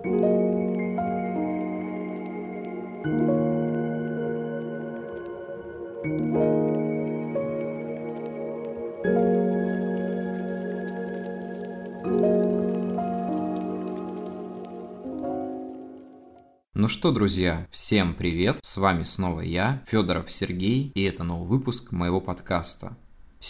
Ну что, друзья, всем привет! С вами снова я, Федоров Сергей, и это новый выпуск моего подкаста.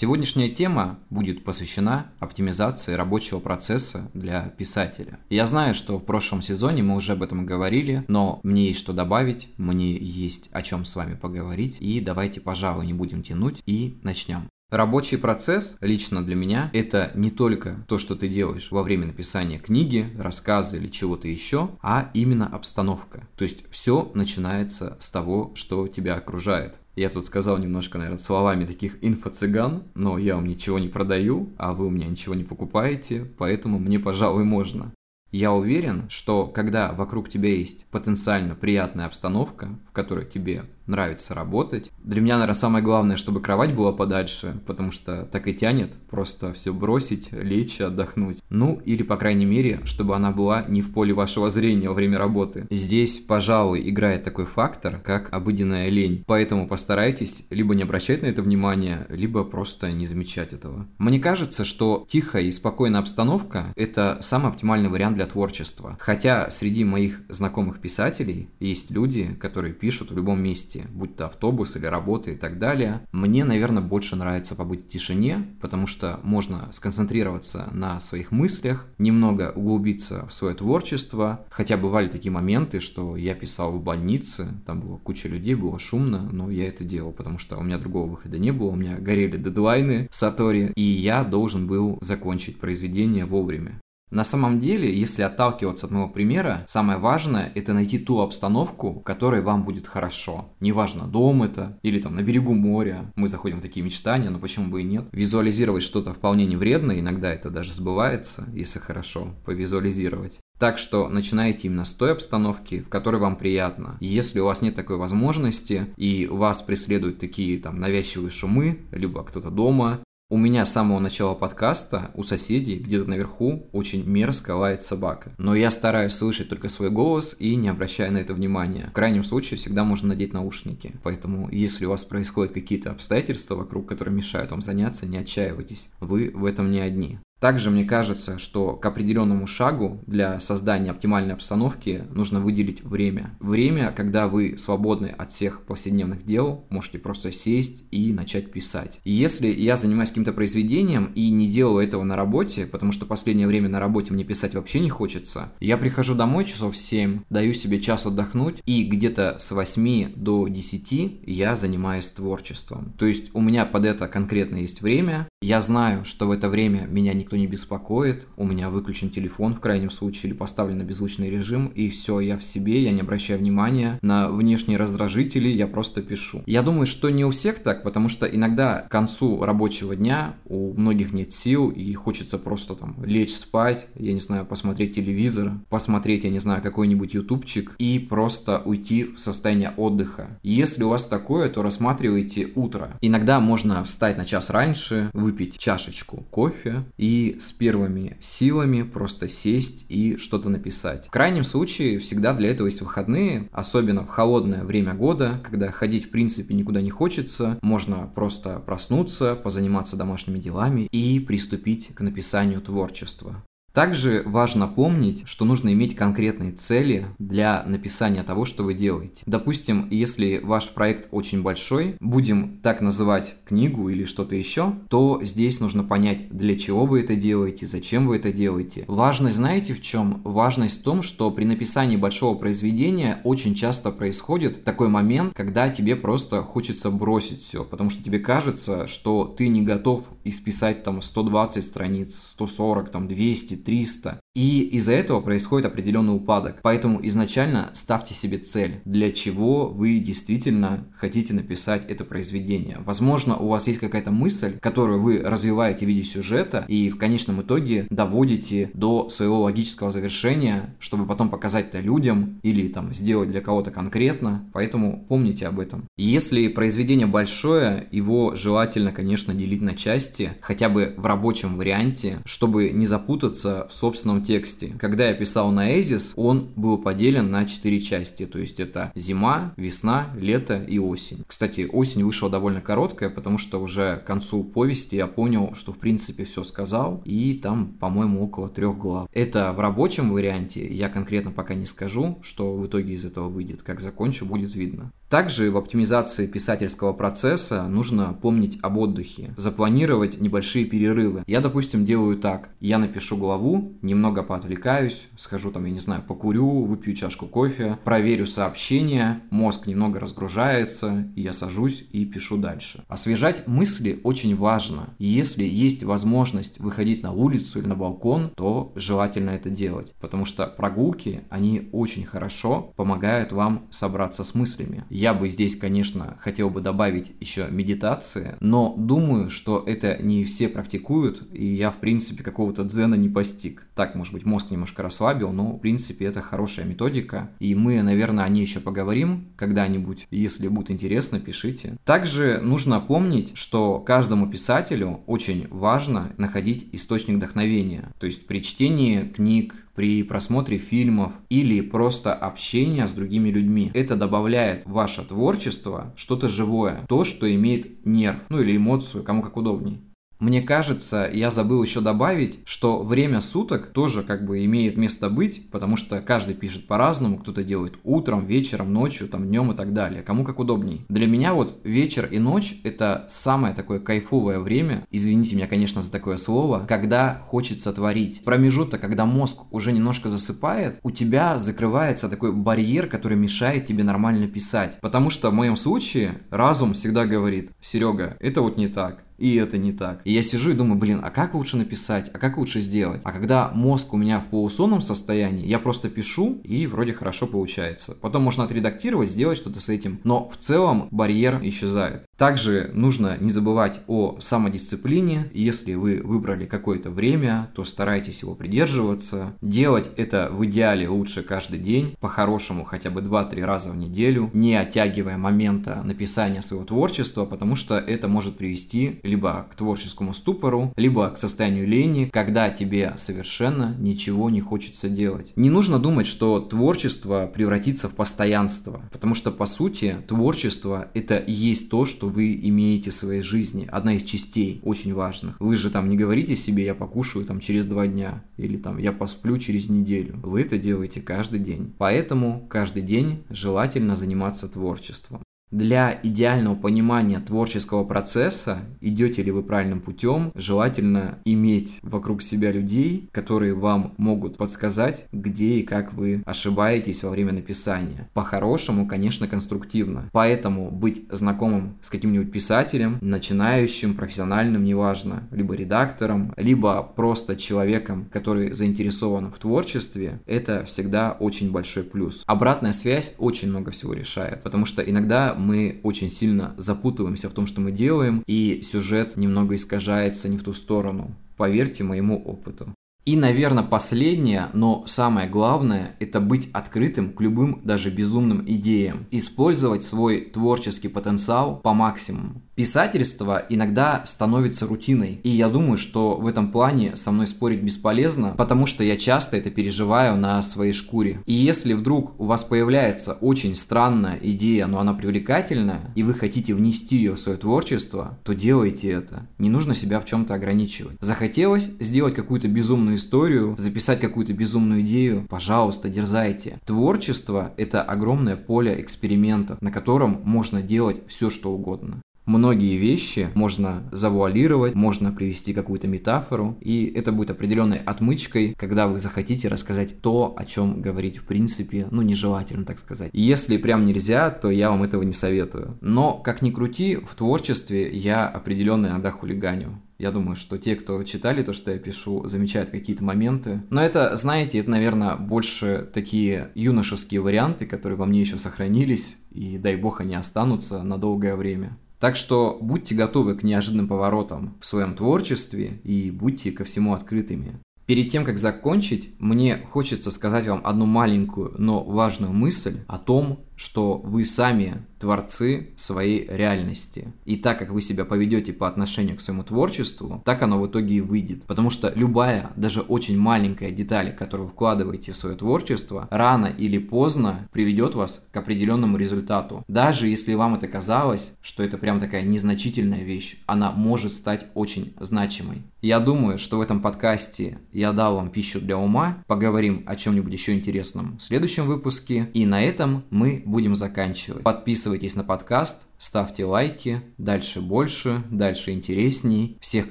Сегодняшняя тема будет посвящена оптимизации рабочего процесса для писателя. Я знаю, что в прошлом сезоне мы уже об этом говорили, но мне есть что добавить, мне есть о чем с вами поговорить, и давайте, пожалуй, не будем тянуть и начнем. Рабочий процесс лично для меня это не только то, что ты делаешь во время написания книги, рассказа или чего-то еще, а именно обстановка. То есть все начинается с того, что тебя окружает. Я тут сказал немножко, наверное, словами таких инфо-цыган, но я вам ничего не продаю, а вы у меня ничего не покупаете, поэтому мне, пожалуй, можно. Я уверен, что когда вокруг тебя есть потенциально приятная обстановка, в которой тебе нравится работать. Для меня, наверное, самое главное, чтобы кровать была подальше, потому что так и тянет просто все бросить, лечь, отдохнуть. Ну, или, по крайней мере, чтобы она была не в поле вашего зрения во время работы. Здесь, пожалуй, играет такой фактор, как обыденная лень. Поэтому постарайтесь либо не обращать на это внимание, либо просто не замечать этого. Мне кажется, что тихая и спокойная обстановка – это самый оптимальный вариант для творчества. Хотя среди моих знакомых писателей есть люди, которые пишут в любом месте, месте, будь то автобус или работа и так далее. Мне, наверное, больше нравится побыть в тишине, потому что можно сконцентрироваться на своих мыслях, немного углубиться в свое творчество. Хотя бывали такие моменты, что я писал в больнице, там была куча людей, было шумно, но я это делал, потому что у меня другого выхода не было, у меня горели дедлайны Сатори, и я должен был закончить произведение вовремя. На самом деле, если отталкиваться от моего примера, самое важное это найти ту обстановку, в которой вам будет хорошо. Неважно, дом это или там на берегу моря. Мы заходим в такие мечтания, но почему бы и нет. Визуализировать что-то вполне не вредно, иногда это даже сбывается, если хорошо повизуализировать. Так что начинайте именно с той обстановки, в которой вам приятно. Если у вас нет такой возможности и вас преследуют такие там навязчивые шумы, либо кто-то дома, у меня с самого начала подкаста у соседей где-то наверху очень мерзко лает собака. Но я стараюсь слышать только свой голос и не обращая на это внимания. В крайнем случае всегда можно надеть наушники. Поэтому если у вас происходят какие-то обстоятельства вокруг, которые мешают вам заняться, не отчаивайтесь. Вы в этом не одни. Также мне кажется, что к определенному шагу для создания оптимальной обстановки нужно выделить время. Время, когда вы свободны от всех повседневных дел, можете просто сесть и начать писать. И если я занимаюсь каким-то произведением и не делаю этого на работе, потому что последнее время на работе мне писать вообще не хочется, я прихожу домой часов в 7, даю себе час отдохнуть, и где-то с 8 до 10 я занимаюсь творчеством. То есть у меня под это конкретно есть время, я знаю, что в это время меня никто не беспокоит, у меня выключен телефон в крайнем случае или поставлен на беззвучный режим, и все, я в себе, я не обращаю внимания на внешние раздражители, я просто пишу. Я думаю, что не у всех так, потому что иногда к концу рабочего дня у многих нет сил и хочется просто там лечь спать, я не знаю, посмотреть телевизор, посмотреть, я не знаю, какой-нибудь ютубчик и просто уйти в состояние отдыха. Если у вас такое, то рассматривайте утро. Иногда можно встать на час раньше, выпить чашечку кофе и с первыми силами просто сесть и что-то написать. В крайнем случае всегда для этого есть выходные, особенно в холодное время года, когда ходить в принципе никуда не хочется, можно просто проснуться, позаниматься домашними делами и приступить к написанию творчества. Также важно помнить, что нужно иметь конкретные цели для написания того, что вы делаете. Допустим, если ваш проект очень большой, будем так называть книгу или что-то еще, то здесь нужно понять, для чего вы это делаете, зачем вы это делаете. Важность знаете в чем? Важность в том, что при написании большого произведения очень часто происходит такой момент, когда тебе просто хочется бросить все, потому что тебе кажется, что ты не готов исписать там 120 страниц, 140, там 200, 300. И из-за этого происходит определенный упадок. Поэтому изначально ставьте себе цель, для чего вы действительно хотите написать это произведение. Возможно, у вас есть какая-то мысль, которую вы развиваете в виде сюжета и в конечном итоге доводите до своего логического завершения, чтобы потом показать это людям или там сделать для кого-то конкретно. Поэтому помните об этом. Если произведение большое, его желательно, конечно, делить на части, хотя бы в рабочем варианте, чтобы не запутаться в собственном художественном тексте. Когда я писал на Эзис, он был поделен на четыре части. То есть это зима, весна, лето и осень. Кстати, осень вышла довольно короткая, потому что уже к концу повести я понял, что в принципе все сказал. И там, по-моему, около трех глав. Это в рабочем варианте. Я конкретно пока не скажу, что в итоге из этого выйдет. Как закончу, будет видно. Также в оптимизации писательского процесса нужно помнить об отдыхе, запланировать небольшие перерывы. Я, допустим, делаю так. Я напишу главу, немного поотвлекаюсь, схожу там, я не знаю, покурю, выпью чашку кофе, проверю сообщения, мозг немного разгружается, и я сажусь и пишу дальше. Освежать мысли очень важно. если есть возможность выходить на улицу или на балкон, то желательно это делать, потому что прогулки, они очень хорошо помогают вам собраться с мыслями. Я бы здесь, конечно, хотел бы добавить еще медитации, но думаю, что это не все практикуют, и я, в принципе, какого-то дзена не постиг. Так, может быть, мозг немножко расслабил, но, в принципе, это хорошая методика, и мы, наверное, о ней еще поговорим когда-нибудь. Если будет интересно, пишите. Также нужно помнить, что каждому писателю очень важно находить источник вдохновения. То есть при чтении книг, при просмотре фильмов или просто общения с другими людьми. Это добавляет в ваше творчество что-то живое, то, что имеет нерв, ну или эмоцию, кому как удобней. Мне кажется, я забыл еще добавить, что время суток тоже как бы имеет место быть, потому что каждый пишет по-разному, кто-то делает утром, вечером, ночью, там, днем и так далее, кому как удобней. Для меня вот вечер и ночь это самое такое кайфовое время, извините меня, конечно, за такое слово, когда хочется творить. Промежуток, когда мозг уже немножко засыпает, у тебя закрывается такой барьер, который мешает тебе нормально писать. Потому что в моем случае разум всегда говорит, Серега, это вот не так и это не так. И я сижу и думаю, блин, а как лучше написать, а как лучше сделать? А когда мозг у меня в полусонном состоянии, я просто пишу, и вроде хорошо получается. Потом можно отредактировать, сделать что-то с этим, но в целом барьер исчезает. Также нужно не забывать о самодисциплине. Если вы выбрали какое-то время, то старайтесь его придерживаться. Делать это в идеале лучше каждый день, по-хорошему хотя бы 2-3 раза в неделю, не оттягивая момента написания своего творчества, потому что это может привести либо к творческому ступору, либо к состоянию лени, когда тебе совершенно ничего не хочется делать. Не нужно думать, что творчество превратится в постоянство, потому что по сути творчество это и есть то, что вы имеете в своей жизни, одна из частей очень важных. Вы же там не говорите себе, я покушаю там через два дня, или там я посплю через неделю. Вы это делаете каждый день. Поэтому каждый день желательно заниматься творчеством. Для идеального понимания творческого процесса, идете ли вы правильным путем, желательно иметь вокруг себя людей, которые вам могут подсказать, где и как вы ошибаетесь во время написания. По-хорошему, конечно, конструктивно. Поэтому быть знакомым с каким-нибудь писателем, начинающим, профессиональным, неважно, либо редактором, либо просто человеком, который заинтересован в творчестве, это всегда очень большой плюс. Обратная связь очень много всего решает, потому что иногда мы очень сильно запутываемся в том, что мы делаем, и сюжет немного искажается не в ту сторону. Поверьте моему опыту. И, наверное, последнее, но самое главное, это быть открытым к любым, даже безумным идеям. Использовать свой творческий потенциал по максимуму. Писательство иногда становится рутиной, и я думаю, что в этом плане со мной спорить бесполезно, потому что я часто это переживаю на своей шкуре. И если вдруг у вас появляется очень странная идея, но она привлекательная, и вы хотите внести ее в свое творчество, то делайте это. Не нужно себя в чем-то ограничивать. Захотелось сделать какую-то безумную историю, записать какую-то безумную идею, пожалуйста, дерзайте. Творчество – это огромное поле экспериментов, на котором можно делать все, что угодно многие вещи можно завуалировать, можно привести какую-то метафору, и это будет определенной отмычкой, когда вы захотите рассказать то, о чем говорить в принципе, ну, нежелательно, так сказать. Если прям нельзя, то я вам этого не советую. Но, как ни крути, в творчестве я определенно иногда хулиганю. Я думаю, что те, кто читали то, что я пишу, замечают какие-то моменты. Но это, знаете, это, наверное, больше такие юношеские варианты, которые во мне еще сохранились, и дай бог они останутся на долгое время. Так что будьте готовы к неожиданным поворотам в своем творчестве и будьте ко всему открытыми. Перед тем, как закончить, мне хочется сказать вам одну маленькую, но важную мысль о том, что вы сами творцы своей реальности. И так как вы себя поведете по отношению к своему творчеству, так оно в итоге и выйдет. Потому что любая, даже очень маленькая деталь, которую вы вкладываете в свое творчество, рано или поздно приведет вас к определенному результату. Даже если вам это казалось, что это прям такая незначительная вещь, она может стать очень значимой. Я думаю, что в этом подкасте я дал вам пищу для ума. Поговорим о чем-нибудь еще интересном в следующем выпуске. И на этом мы будем заканчивать. Подписывайтесь на подкаст, ставьте лайки. Дальше больше, дальше интересней. Всех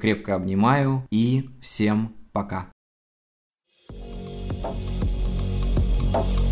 крепко обнимаю и всем пока. Thank you